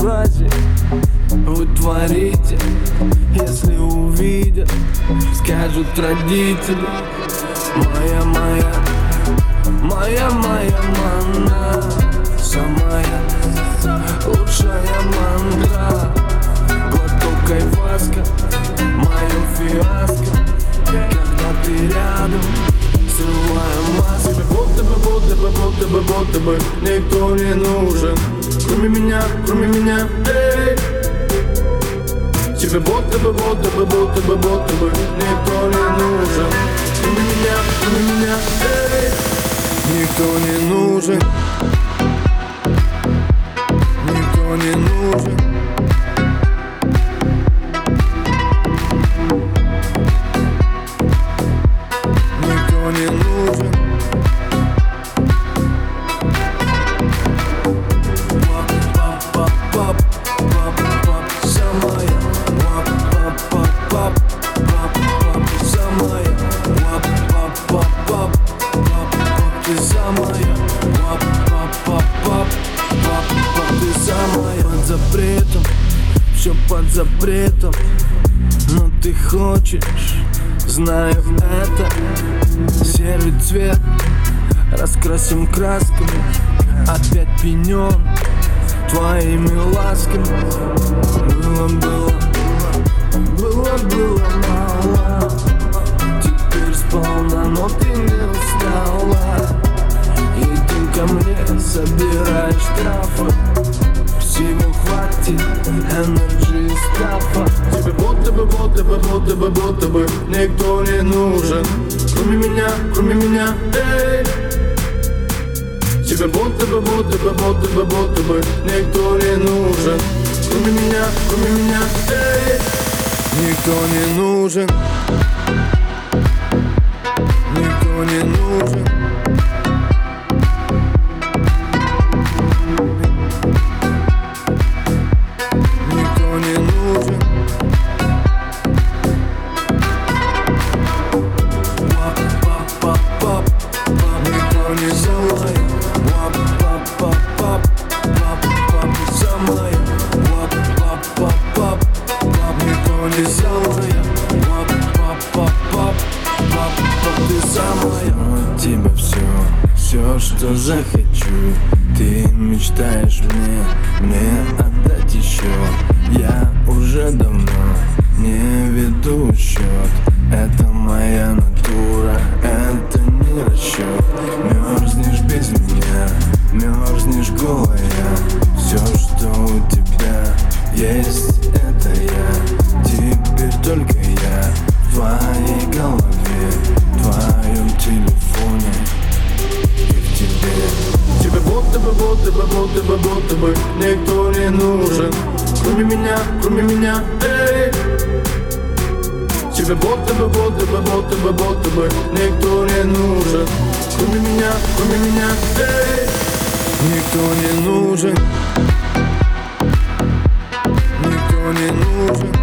безобразие Вы творите, если увидят Скажут родители. Моя, моя, моя, моя манна, Самая лучшая мандра. Глоток айваска, мое фиаско. Когда ты рядом, срываю маску Будто бы, будто бы, будто бы, будто бы Никто не нужен. Кроме меня, кроме меня, эй. Тебе будто бы, будто бы, будто бы, будто бы Никто не нужен. Кроме меня, кроме меня, эй. Никто не нужен Все под запретом Но ты хочешь Знаю это. Серый цвет Раскрасим красками Опять пенен Твоими ласками. Было, было Было, было мало. Теперь сполна, но ты не устала. Иди ко мне, собирай штрафы Всего хватит? Energy stuff а. Тебе будто бы, будто бы, будто бы, будто бы Никто не нужен. Кроме меня, кроме меня, эй. Тебе будто бы, будто бы, будто бы, будто бы Никто не нужен. Кроме меня, кроме меня, эй. Никто не нужен. Никто не нужен Не самая Пап-пап-пап-пап-пап Самая Пап-пап-пап-пап Никто не самая Пап-пап-пап-пап Ты самая От тебя все, все, что захочу. Ты мечтаешь мне, мне отдать еще Я уже давно не веду счет Это моя натура, есть, это я Теперь только я. В твоей голове В твоем телефоне и в тебе. Тебе будто бы, будто бы, будто бы, будто бы Никто не нужен. Кроме меня, кроме меня, эй. Тебе будто бы, будто бы, будто бы, будто бы Никто не нужен. Кроме меня, кроме меня, эй. Никто не нужен Никто не нужен